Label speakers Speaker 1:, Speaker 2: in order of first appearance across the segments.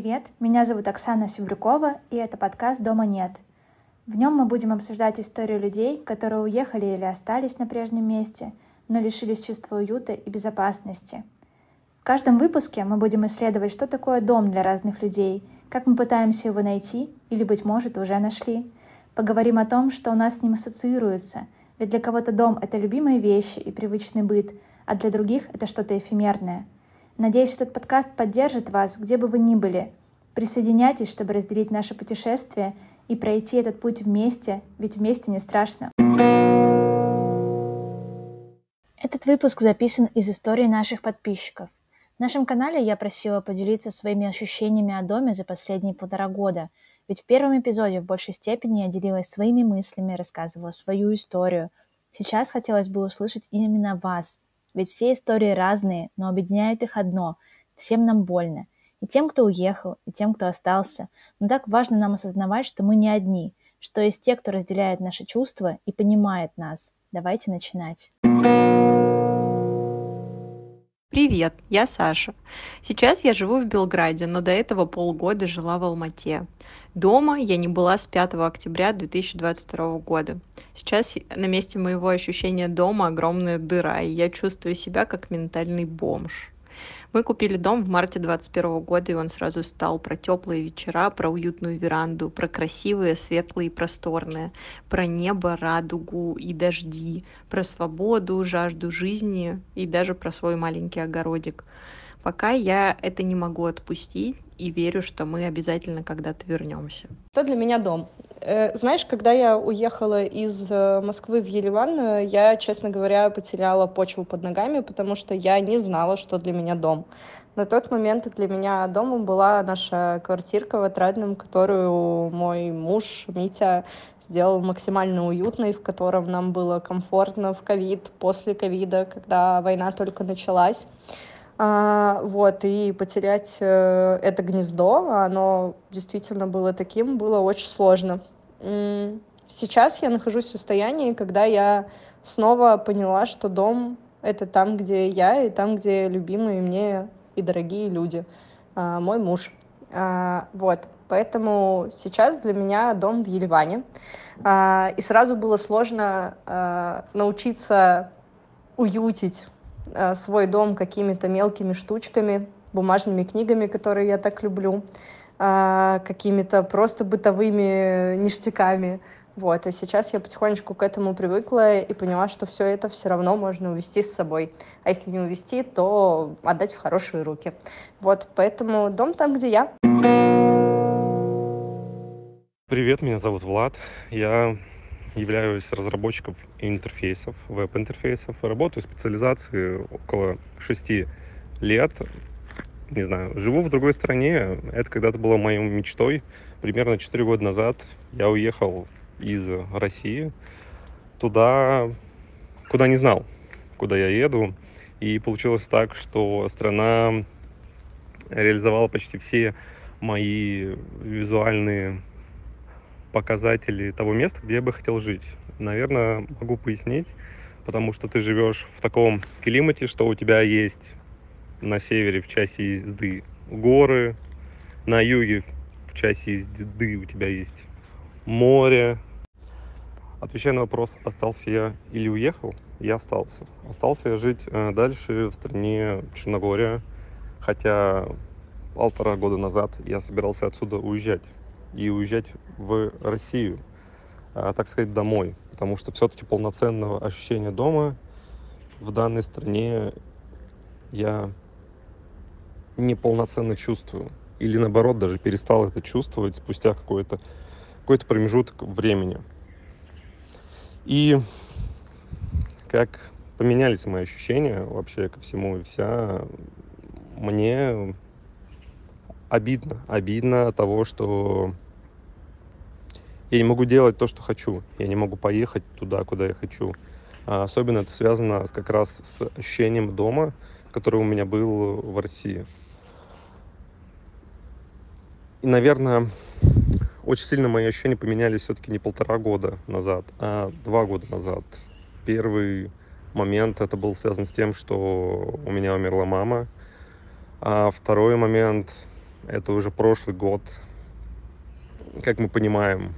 Speaker 1: Привет, меня зовут Оксана Севрюкова, и это подкаст «Дома нет». В нем мы будем обсуждать историю людей, которые уехали или остались на прежнем месте, но лишились чувства уюта и безопасности. В каждом выпуске мы будем исследовать, что такое дом для разных людей, как мы пытаемся его найти или, быть может, уже нашли. Поговорим о том, что у нас с ним ассоциируется, ведь для кого-то дом — это любимые вещи и привычный быт, а для других — это что-то эфемерное — Надеюсь, этот подкаст поддержит вас, где бы вы ни были. Присоединяйтесь, чтобы разделить наше путешествие и пройти этот путь вместе, ведь вместе не страшно. Этот выпуск записан из истории наших подписчиков. В нашем канале я просила поделиться своими ощущениями о доме за последние полтора года, ведь в первом эпизоде в большей степени я делилась своими мыслями, рассказывала свою историю. Сейчас хотелось бы услышать именно вас – ведь все истории разные, но объединяет их одно – всем нам больно. И тем, кто уехал, и тем, кто остался. Но так важно нам осознавать, что мы не одни, что есть те, кто разделяет наши чувства и понимает нас. Давайте начинать.
Speaker 2: Привет, я Саша. Сейчас я живу в Белграде, но до этого полгода жила в Алмате. Дома я не была с 5 октября 2022 года. Сейчас на месте моего ощущения дома огромная дыра, и я чувствую себя как ментальный бомж. Мы купили дом в марте 2021 года, и он сразу стал про теплые вечера, про уютную веранду, про красивые, светлые и просторные, про небо, радугу и дожди, про свободу, жажду жизни и даже про свой маленький огородик. Пока я это не могу отпустить и верю, что мы обязательно когда-то вернемся.
Speaker 3: Что для меня дом? Э, знаешь, когда я уехала из э, Москвы в Ереван, э, я, честно говоря, потеряла почву под ногами, потому что я не знала, что для меня дом. На тот момент для меня домом была наша квартирка в Отрадном, которую мой муж Митя сделал максимально уютной, в котором нам было комфортно в ковид, после ковида, когда война только началась. А, вот, и потерять э, это гнездо, оно действительно было таким, было очень сложно. Сейчас я нахожусь в состоянии, когда я снова поняла, что дом — это там, где я, и там, где любимые мне и дорогие люди, а, мой муж. А, вот, поэтому сейчас для меня дом в Ереване. А, и сразу было сложно а, научиться уютить свой дом какими-то мелкими штучками, бумажными книгами, которые я так люблю, э, какими-то просто бытовыми ништяками. Вот, и сейчас я потихонечку к этому привыкла и поняла, что все это все равно можно увести с собой. А если не увести, то отдать в хорошие руки. Вот, поэтому дом там, где я.
Speaker 4: Привет, меня зовут Влад. Я являюсь разработчиком интерфейсов, веб-интерфейсов. Работаю в специализации около шести лет. Не знаю, живу в другой стране. Это когда-то было моей мечтой. Примерно 4 года назад я уехал из России туда, куда не знал, куда я еду. И получилось так, что страна реализовала почти все мои визуальные показатели того места, где я бы хотел жить. Наверное, могу пояснить, потому что ты живешь в таком климате, что у тебя есть на севере в часе езды горы, на юге в часе езды у тебя есть море. Отвечая на вопрос, остался я или уехал, я остался. Остался я жить э, дальше в стране Черногория, хотя полтора года назад я собирался отсюда уезжать и уезжать в Россию, а, так сказать, домой. Потому что все-таки полноценного ощущения дома в данной стране я неполноценно чувствую. Или наоборот, даже перестал это чувствовать спустя какой-то какой-то промежуток времени. И как поменялись мои ощущения вообще ко всему и вся, мне обидно. Обидно от того, что я не могу делать то, что хочу. Я не могу поехать туда, куда я хочу. А особенно это связано как раз с ощущением дома, который у меня был в России. И, наверное, очень сильно мои ощущения поменялись все-таки не полтора года назад, а два года назад. Первый момент это был связан с тем, что у меня умерла мама. А второй момент Это уже прошлый год. Как мы понимаем,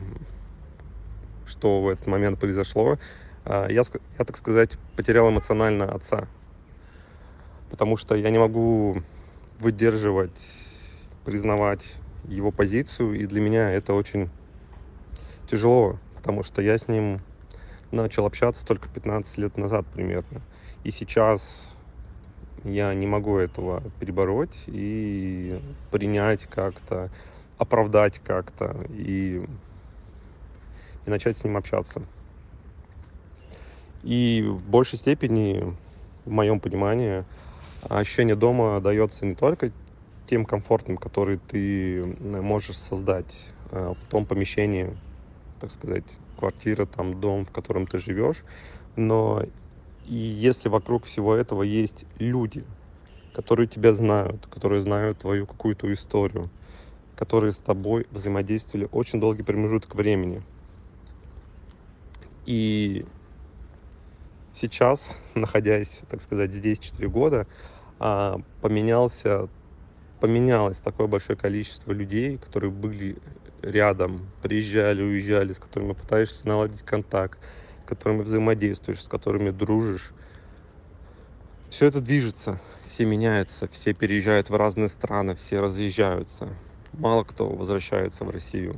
Speaker 4: что в этот момент произошло, а, я, я, так сказать, потерял эмоционально отца. Потому что я не могу выдерживать, признавать его позицию, и для меня это очень тяжело, потому что я с ним начал общаться только 15 лет назад примерно. И сейчас я не могу этого перебороть и принять как-то, оправдать как-то и, и начать с ним общаться. И в большей степени, в моем понимании, ощущение дома дается не только тем комфортом, который ты можешь создать э, в том помещении, так сказать, квартира, там, дом, в котором ты живешь, но и если вокруг всего этого есть люди, которые тебя знают, которые знают твою какую-то историю, которые с тобой взаимодействовали очень долгий промежуток времени. И сейчас, находясь, так сказать, здесь 4 года, а, поменялся, поменялось такое большое количество людей, которые были рядом, приезжали, уезжали, с которыми пытаешься наладить контакт, которыми взаимодействуешь, с которыми дружишь. Все это движется, все меняются, все переезжают в разные страны, все разъезжаются. Мало кто возвращается в Россию.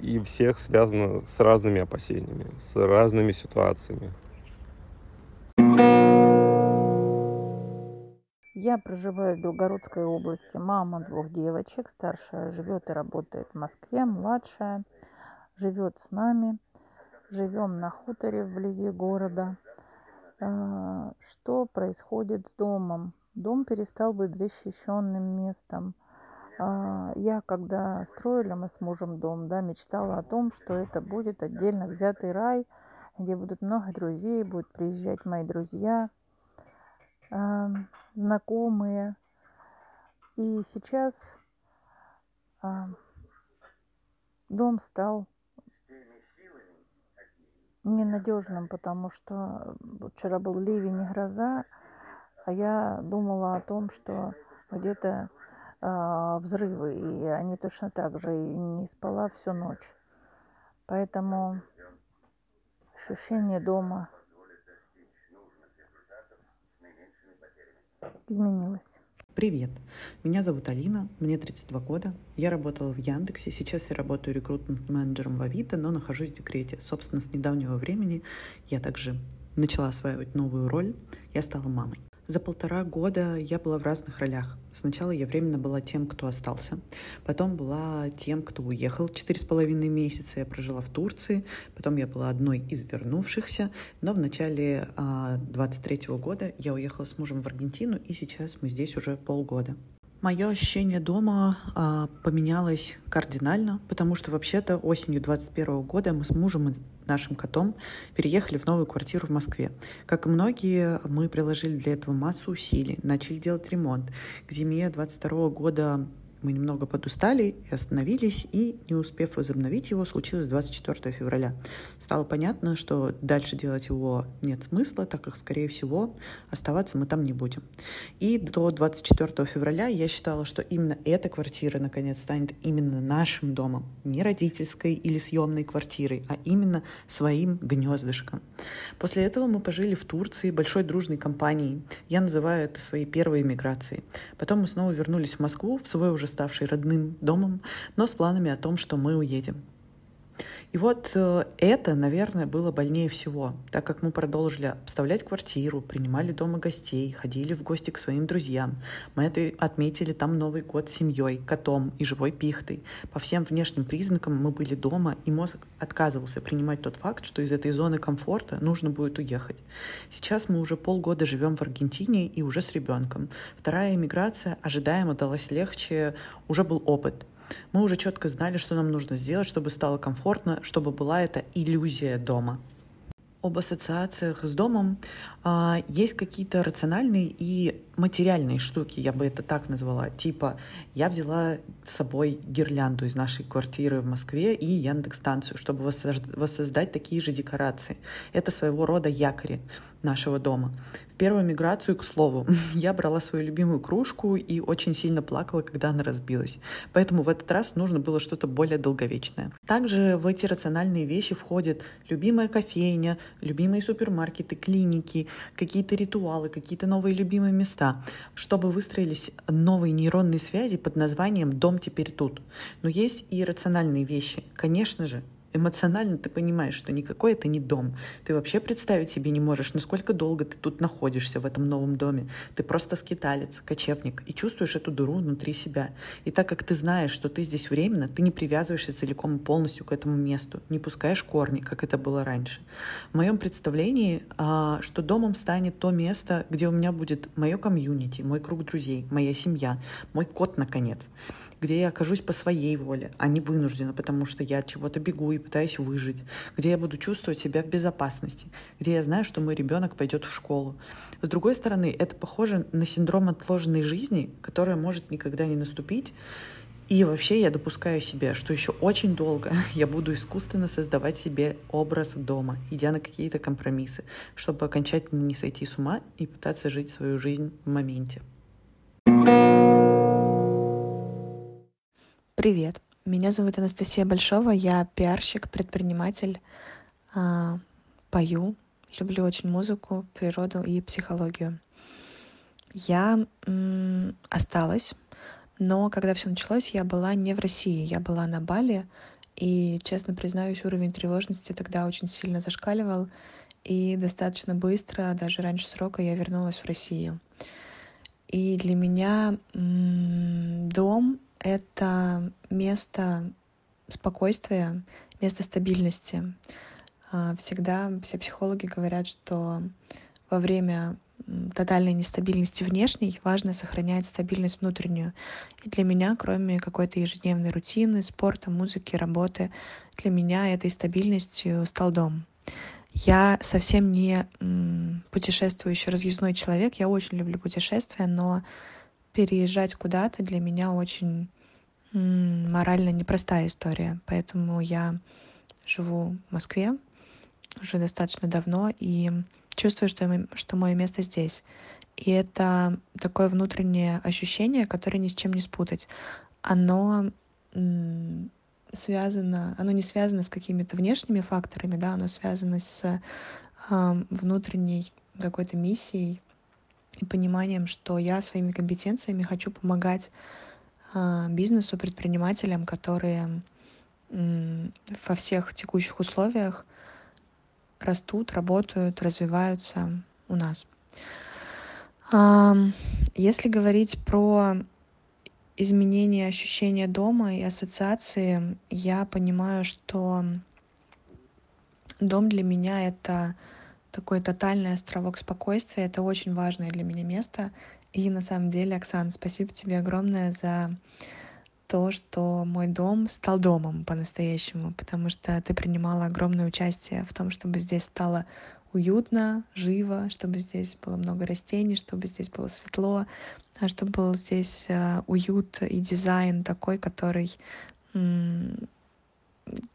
Speaker 4: И всех связано с разными опасениями, с разными ситуациями.
Speaker 5: Я проживаю в Белгородской области. Мама двух девочек. Старшая живет и работает в Москве. Младшая живет с нами. Живем на хуторе вблизи города. А, что происходит с домом? Дом перестал быть защищенным местом. А, я, когда строили мы с мужем дом, да, мечтала о том, что это будет отдельно взятый рай, где будут много друзей, будут приезжать мои друзья, знакомые. И сейчас дом стал ненадежным, потому что вчера был ливень и гроза, а я думала о том, что где-то э, взрывы, и они точно так же, и не спала всю ночь. Поэтому ощущение дома изменилось.
Speaker 6: Привет, меня зовут Алина, мне 32 года. Я работала в Яндексе, сейчас я работаю рекрутмент-менеджером в Авито, но нахожусь в декрете. Собственно, с недавнего времени я также начала осваивать новую роль, я стала мамой. За полтора года я была в разных ролях. Сначала я временно была тем, кто остался. Потом была тем, кто уехал. Четыре с половиной месяца я прожила в Турции. Потом я была одной из вернувшихся. Но в начале 23 а, года я уехала с мужем в Аргентину, и сейчас мы здесь уже полгода. Мое ощущение дома а, поменялось кардинально, потому что вообще-то осенью 21 года мы с мужем и нашим котом переехали в новую квартиру в Москве. Как и многие, мы приложили для этого массу усилий, начали делать ремонт. К зиме 22 года мы немного подустали и остановились, и, не успев возобновить его, случилось 24 февраля. Стало понятно, что дальше делать его нет смысла, так как, скорее всего, оставаться мы там не будем. И до 24 февраля я считала, что именно эта квартира, наконец, станет именно нашим домом, не родительской или съемной квартирой, а именно своим гнездышком. После этого мы пожили в Турции большой дружной компанией. Я называю это своей первой миграцией. Потом мы снова вернулись в Москву, в свой уже ставший родным домом, но с планами о том, что мы уедем. И вот э, это, наверное, было больнее всего, так как мы продолжили обставлять квартиру, принимали дома гостей, ходили в гости к своим друзьям. Мы это отметили там Новый год с семьей, котом и живой пихтой. По всем внешним признакам мы были дома, и мозг отказывался принимать тот факт, что из этой зоны комфорта нужно будет уехать. Сейчас мы уже полгода живем в Аргентине и уже с ребенком. Вторая эмиграция ожидаемо далась легче, уже был опыт. Мы уже четко знали, что нам нужно сделать, чтобы стало комфортно, чтобы была эта иллюзия дома. об ассоциациях с домом. А, есть какие-то рациональные и материальные штуки, я бы это так назвала. Типа, я взяла с собой гирлянду из нашей квартиры в Москве и Яндекс-станцию, чтобы воссоздать такие же декорации. Это своего рода якори нашего дома. В первую миграцию, к слову, я брала свою любимую кружку и очень сильно плакала, когда она разбилась. Поэтому в этот раз нужно было что-то более долговечное. Также в эти рациональные вещи входят любимая кофейня, любимые супермаркеты, клиники, какие-то ритуалы, какие-то новые любимые места, чтобы выстроились новые нейронные связи под названием «Дом теперь тут». Но есть и рациональные вещи. Конечно же, эмоционально ты понимаешь, что никакой это не дом. Ты вообще представить себе не можешь, насколько долго ты тут находишься в этом новом доме. Ты просто скиталец, кочевник, и чувствуешь эту дыру внутри себя. И так как ты знаешь, что ты здесь временно, ты не привязываешься целиком и полностью к этому месту, не пускаешь корни, как это было раньше. В моем представлении, а, что домом станет то место, где у меня будет мое комьюнити, мой круг друзей, моя семья, мой кот, наконец где я окажусь по своей воле, а не вынуждена, потому что я от чего-то бегу и пытаюсь выжить, где я буду чувствовать себя в безопасности, где я знаю, что мой ребенок пойдет в школу. С другой стороны, это похоже на синдром отложенной жизни, которая может никогда не наступить, и вообще я допускаю себе, что еще очень долго я буду искусственно создавать себе образ дома, идя на какие-то компромиссы, чтобы окончательно не сойти с ума и пытаться жить свою жизнь в моменте.
Speaker 7: Привет, меня зовут Анастасия Большова, я пиарщик, предприниматель, а, пою, люблю очень музыку, природу и психологию. Я осталась, но когда все началось, я была не в России, я была на Бали, и, честно признаюсь, уровень тревожности тогда очень сильно зашкаливал, и достаточно быстро, даже раньше срока, я вернулась в Россию. И для меня дом это место спокойствия, место стабильности. А, всегда все психологи говорят, что во время тотальной нестабильности внешней важно сохранять стабильность внутреннюю. И для меня, кроме какой-то ежедневной рутины, спорта, музыки, работы, для меня этой стабильностью стал дом. Я совсем не путешествующий разъездной человек, я очень люблю путешествия, но переезжать куда-то для меня очень морально непростая история. Поэтому я живу в Москве уже достаточно давно и чувствую, что, что мое место здесь. И это такое внутреннее ощущение, которое ни с чем не спутать. Оно связано, оно не связано с какими-то внешними факторами, да, оно связано с э, внутренней какой-то миссией, и пониманием, что я своими компетенциями хочу помогать а, бизнесу, предпринимателям, которые во всех текущих условиях растут, работают, развиваются у нас. Если говорить про изменение ощущения дома и ассоциации, я понимаю, что дом для меня — это такой тотальный островок спокойствия. Это очень важное для меня место. И на самом деле, Оксана, спасибо тебе огромное за то, что мой дом стал домом по-настоящему, потому что ты принимала огромное участие в том, чтобы здесь стало уютно, живо, чтобы здесь было много растений, чтобы здесь было светло, а чтобы был здесь э, уют и дизайн такой, который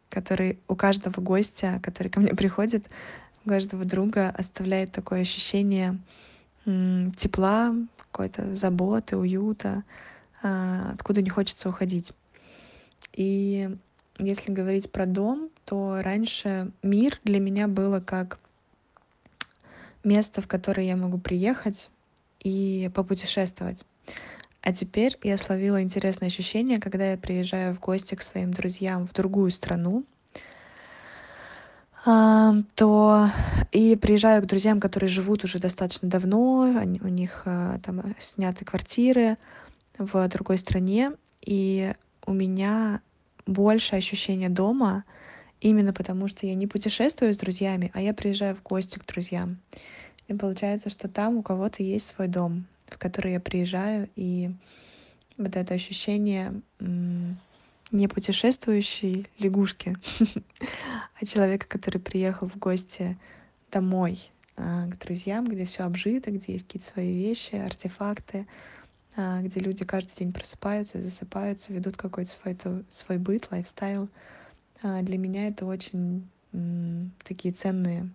Speaker 7: который у каждого гостя, который ко мне приходит, у каждого друга оставляет такое ощущение тепла, какой-то заботы, уюта, а, откуда не хочется уходить. И если говорить про дом, то раньше мир для меня было как место, в которое я могу приехать и попутешествовать. А теперь я словила интересное ощущение, когда я приезжаю в гости к своим друзьям в другую страну, то и приезжаю к друзьям, которые живут уже достаточно давно, они, у них а, там сняты квартиры в другой стране, и у меня больше ощущения дома, именно потому что я не путешествую с друзьями, а я приезжаю в гости к друзьям. И получается, что там у кого-то есть свой дом, в который я приезжаю, и вот это ощущение не путешествующей лягушки, а человека, который приехал в гости домой, а, к друзьям, где все обжито, где есть какие-то свои вещи, артефакты, а, где люди каждый день просыпаются, засыпаются, ведут какой-то свой, свой быт, лайфстайл. А, для меня это очень такие ценные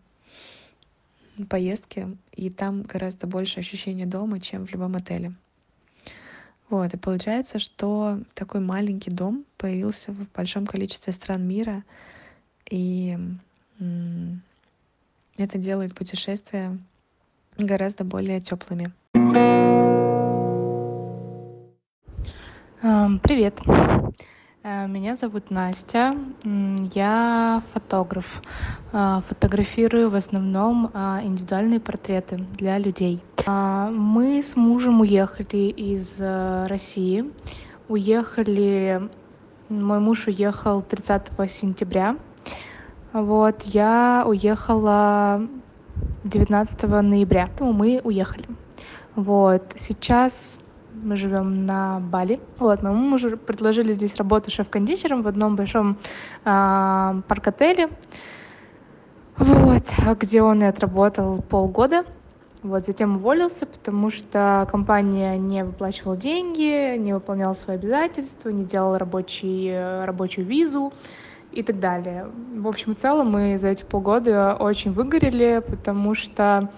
Speaker 7: поездки, и там гораздо больше ощущения дома, чем в любом отеле. Вот, и получается, что такой маленький дом появился в большом количестве стран мира, и это делает путешествия гораздо более теплыми.
Speaker 1: Привет. Э, меня зовут Настя. Я фотограф. Э, фотографирую в основном э, индивидуальные портреты для людей. Мы с мужем уехали из России. Уехали... Мой муж уехал 30 сентября вот, я уехала 19 ноября. Мы уехали. Вот, сейчас мы живем на Бали. Вот, моему мужу предложили здесь работу шеф-кондитером в одном большом э, парк-отеле. Вот, где он и отработал полгода. Вот, затем уволился, потому что компания не выплачивала деньги, не выполняла свои обязательства, не делала рабочий, рабочую визу и так далее. В общем и целом мы за эти полгода очень выгорели, потому что,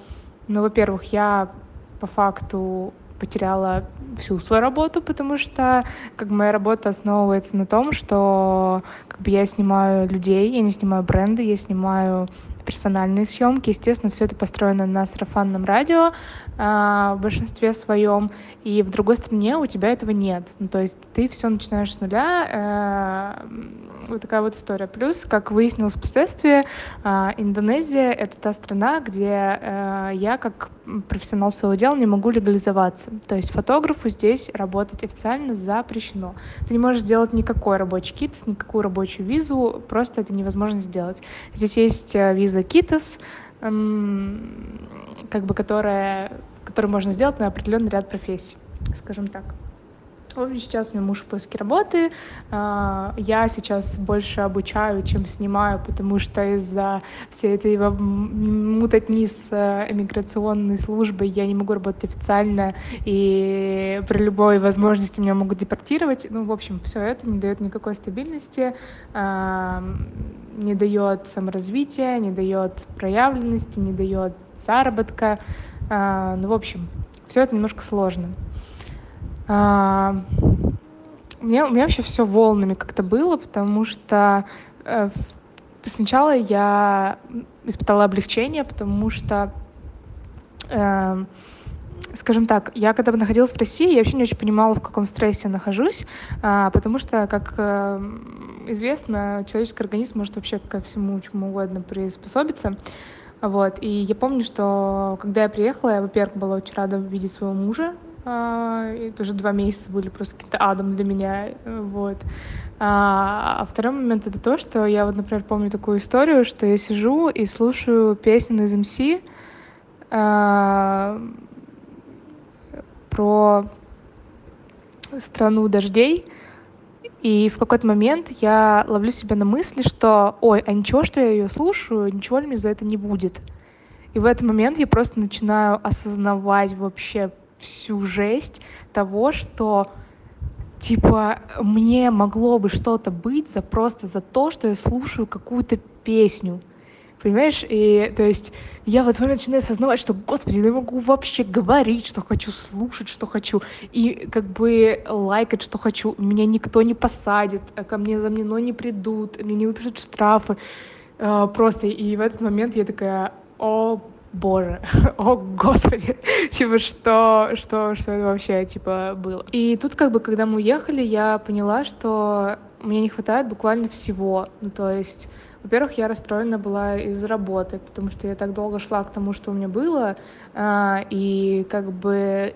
Speaker 1: ну, во-первых, я по факту потеряла всю свою работу, потому что как моя работа основывается на том, что как бы я снимаю людей, я не снимаю бренды, я снимаю персональные съемки. Естественно, все это построено на сарафанном радио э, в большинстве своем. И в другой стране у тебя этого нет. Ну, то есть ты все начинаешь с нуля. Э, вот такая вот история. Плюс, как выяснилось впоследствии, э, Индонезия — это та страна, где э, я, как профессионал своего дела, не могу легализоваться. То есть фотографу здесь работать официально запрещено. Ты не можешь сделать никакой рабочий кит, никакую рабочую визу, просто это невозможно сделать. Здесь есть виза виза Китас, как бы которая, которую можно сделать на определенный ряд профессий, скажем так. Общем, сейчас у меня муж в поиске работы. А, я сейчас больше обучаю, чем снимаю, потому что из-за всей этой мутатни с э, эмиграционной службой я не могу работать официально, и при любой возможности меня могут депортировать. Ну, в общем, все это не дает никакой стабильности, а, не дает саморазвития, не дает проявленности, не дает заработка. А, ну, в общем, все это немножко сложно. А, у меня, у меня вообще все волнами как-то было, потому что э, сначала я испытала облегчение, потому что, э, скажем так, я когда находилась в России, я вообще не очень понимала, в каком стрессе нахожусь, э, потому что, как э, известно, человеческий организм может вообще ко всему, чему угодно приспособиться. Вот. И я помню, что когда я приехала, я, во-первых, была очень рада увидеть своего мужа, а, уже два месяца были просто каким-то адом для меня, вот. А, а второй момент — это то, что я вот, например, помню такую историю, что я сижу и слушаю песню из МС а, про страну дождей, и в какой-то момент я ловлю себя на мысли, что, ой, а ничего, что я ее слушаю, ничего ли мне за это не будет. И в этот момент я просто начинаю осознавать вообще всю жесть того, что типа мне могло бы что-то быть за просто за то, что я слушаю какую-то песню. Понимаешь? И то есть я в этот момент начинаю осознавать, что, господи, я могу вообще говорить, что хочу, слушать, что хочу, и как бы лайкать, что хочу. Меня никто не посадит, а ко мне за мной не придут, мне не выпишут штрафы. А, просто, и в этот момент я такая, о, боже, о господи, типа что, что, что это вообще, типа, было. И тут как бы, когда мы уехали, я поняла, что мне не хватает буквально всего, ну то есть во-первых, я расстроена была из-за работы, потому что я так долго шла к тому, что у меня было, а, и как бы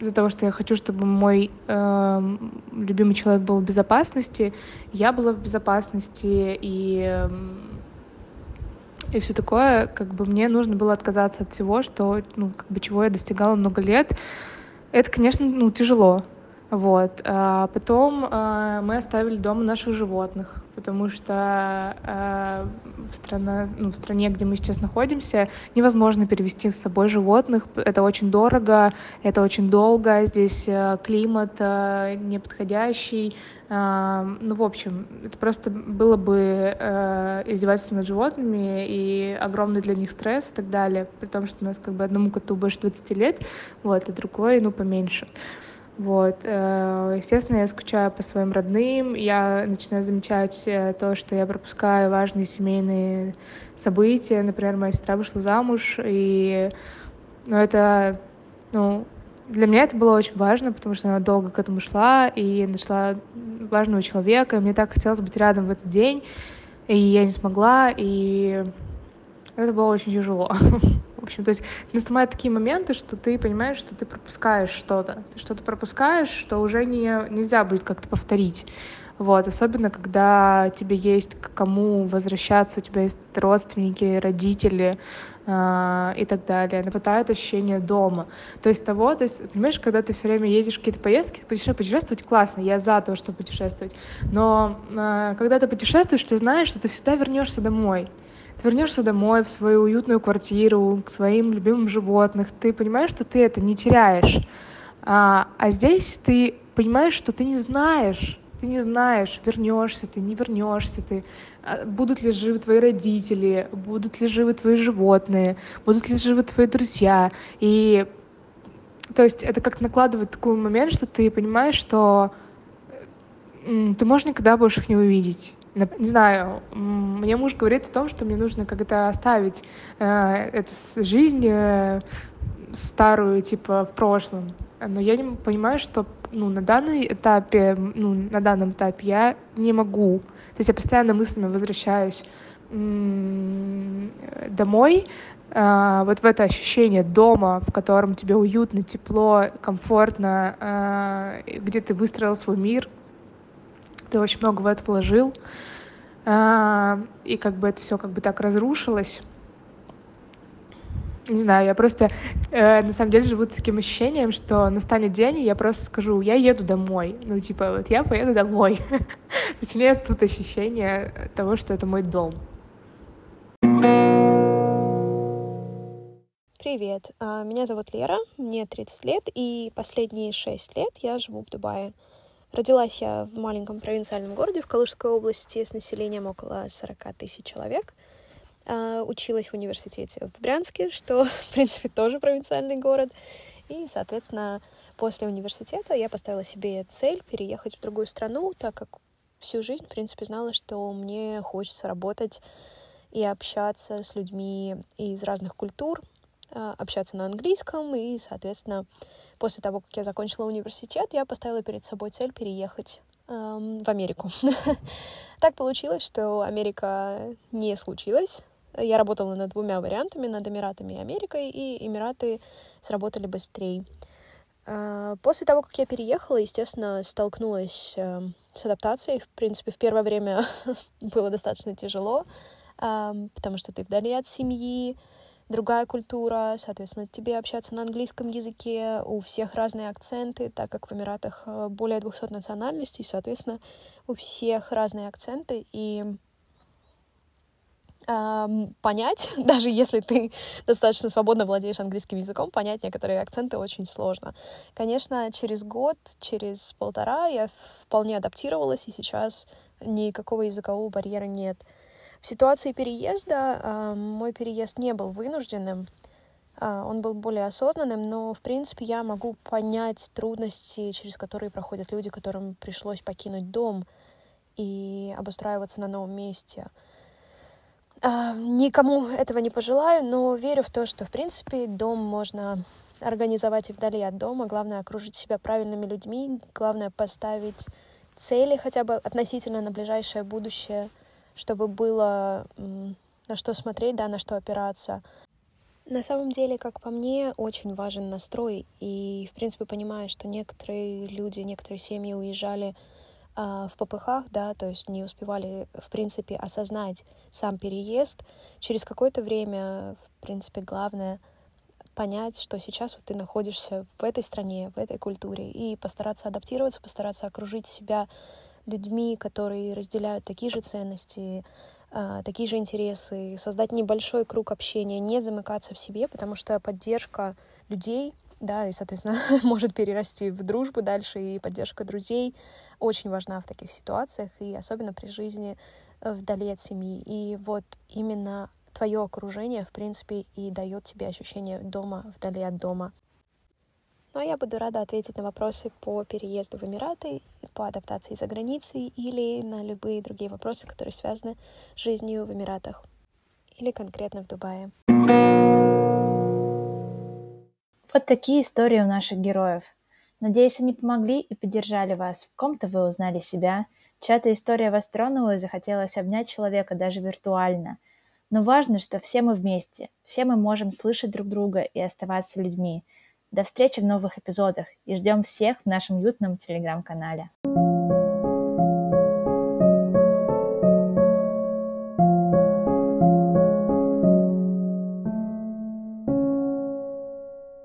Speaker 1: из-за того, что я хочу, чтобы мой э, любимый человек был в безопасности, я была в безопасности, и э, и все такое, как бы мне нужно было отказаться от всего, что, ну, как бы чего я достигала много лет. Это, конечно, ну, тяжело. Вот. А потом а, мы оставили дома наших животных, потому что э, страна, ну, в стране, где мы сейчас находимся, невозможно перевести с собой животных. Это очень дорого, это очень долго, здесь э, климат э, неподходящий. Э, ну, в общем, это просто было бы э, издевательство над животными и огромный для них стресс и так далее, при том, что у нас как бы одному коту больше 20 лет, вот, а другой, ну, поменьше. Вот. Э, естественно, я скучаю по своим родным, я начинаю замечать э, то, что я пропускаю важные семейные события. Например, моя сестра вышла замуж, и ну, это, ну, для меня это было очень важно, потому что она долго к этому шла и нашла важного человека, мне так хотелось быть рядом в этот день, и я не смогла, и это было очень тяжело. Общем, то есть наступают такие моменты, что ты понимаешь, что ты пропускаешь что-то. Ты что-то пропускаешь, что уже не, нельзя будет как-то повторить. Вот, особенно когда тебе есть к кому возвращаться, у тебя есть родственники, родители э, и так далее. Нападает ощущение дома. То есть того, то есть, понимаешь, когда ты все время ездишь в какие-то поездки, путешествовать классно, я за то, чтобы путешествовать. Но э, когда ты путешествуешь, ты знаешь, что ты всегда вернешься домой ты вернешься домой в свою уютную квартиру, к своим любимым животным, ты понимаешь, что ты это не теряешь. А, а здесь ты понимаешь, что ты не знаешь, ты не знаешь, вернешься ты, не вернешься ты, а, будут ли живы твои родители, будут ли живы твои животные, будут ли живы твои друзья. И то есть это как накладывает такой момент, что ты понимаешь, что ты можешь никогда больше их не увидеть не знаю, мне муж говорит о том, что мне нужно как-то оставить э, эту жизнь э, старую, типа, в прошлом. Но я не понимаю, что ну, на данном этапе, ну, на данном этапе я не могу. То есть я постоянно мыслями возвращаюсь домой, э, вот в это ощущение дома, в котором тебе уютно, тепло, комфортно, э, где ты выстроил свой мир, ты очень много в это вложил, а, и как бы это все как бы так разрушилось. Не знаю, я просто э, на самом деле живу с таким ощущением, что настанет день, и я просто скажу, я еду домой. Ну, типа, вот я поеду домой. То есть у меня тут ощущение того, что это мой дом.
Speaker 8: Привет, а, меня зовут Лера, мне 30 лет, и последние 6 лет я живу в Дубае. Родилась я в маленьком провинциальном городе в Калужской области с населением около 40 тысяч человек. А, училась в университете в Брянске, что, в принципе, тоже провинциальный город. И, соответственно, после университета я поставила себе цель переехать в другую страну, так как всю жизнь, в принципе, знала, что мне хочется работать и общаться с людьми из разных культур, а, общаться на английском и, соответственно, после того, как я закончила университет, я поставила перед собой цель переехать эм, в Америку. так получилось, что Америка не случилась. Я работала над двумя вариантами, над Эмиратами и Америкой, и Эмираты сработали быстрее. Э, после того, как я переехала, естественно, столкнулась э, с адаптацией. В принципе, в первое время было достаточно тяжело, э, потому что ты вдали от семьи, другая культура, соответственно, тебе общаться на английском языке, у всех разные акценты, так как в Эмиратах э, более 200 национальностей, соответственно, у всех разные акценты, и понять, даже если ты достаточно свободно владеешь английским языком, понять некоторые акценты очень сложно. Конечно, через год, через полтора я вполне адаптировалась, и сейчас никакого языкового барьера нет. В ситуации переезда э, мой переезд не был вынужденным, э, он был более осознанным, но, в принципе, я могу понять трудности, через которые проходят люди, которым пришлось покинуть дом и обустраиваться на новом месте. Э, никому этого не пожелаю, но верю в то, что, в принципе, дом можно организовать и вдали от дома. Главное — окружить себя правильными людьми, главное — поставить цели хотя бы относительно на ближайшее будущее — чтобы было на что смотреть, да, на что опираться. На самом деле, как по мне, очень важен настрой. И, в принципе, понимаю, что некоторые люди, некоторые семьи уезжали а, в попыхах, да, то есть не успевали, в принципе, осознать сам переезд. Через какое-то время, в принципе, главное понять, что сейчас вот ты находишься в этой стране, в этой культуре, и постараться адаптироваться, постараться окружить себя людьми, которые разделяют такие же ценности, а, такие же интересы, создать небольшой круг общения, не замыкаться в себе, потому что поддержка людей, да, и, соответственно, может перерасти в дружбу дальше, и поддержка друзей очень важна в таких ситуациях, и особенно при жизни э, вдали от семьи. И вот именно твое окружение, в принципе, и дает тебе ощущение дома вдали от дома. А я буду рада ответить на вопросы по переезду в Эмираты, по адаптации за границей или на любые другие вопросы, которые связаны с жизнью в Эмиратах или конкретно в Дубае.
Speaker 9: Вот такие истории у наших героев. Надеюсь, они помогли и поддержали вас. В ком-то вы узнали себя, чья-то история вас тронула и захотелось обнять человека даже виртуально. Но важно, что все мы вместе, все мы можем слышать друг друга и оставаться людьми – до встречи в новых эпизодах и ждем всех в нашем уютном телеграм-канале.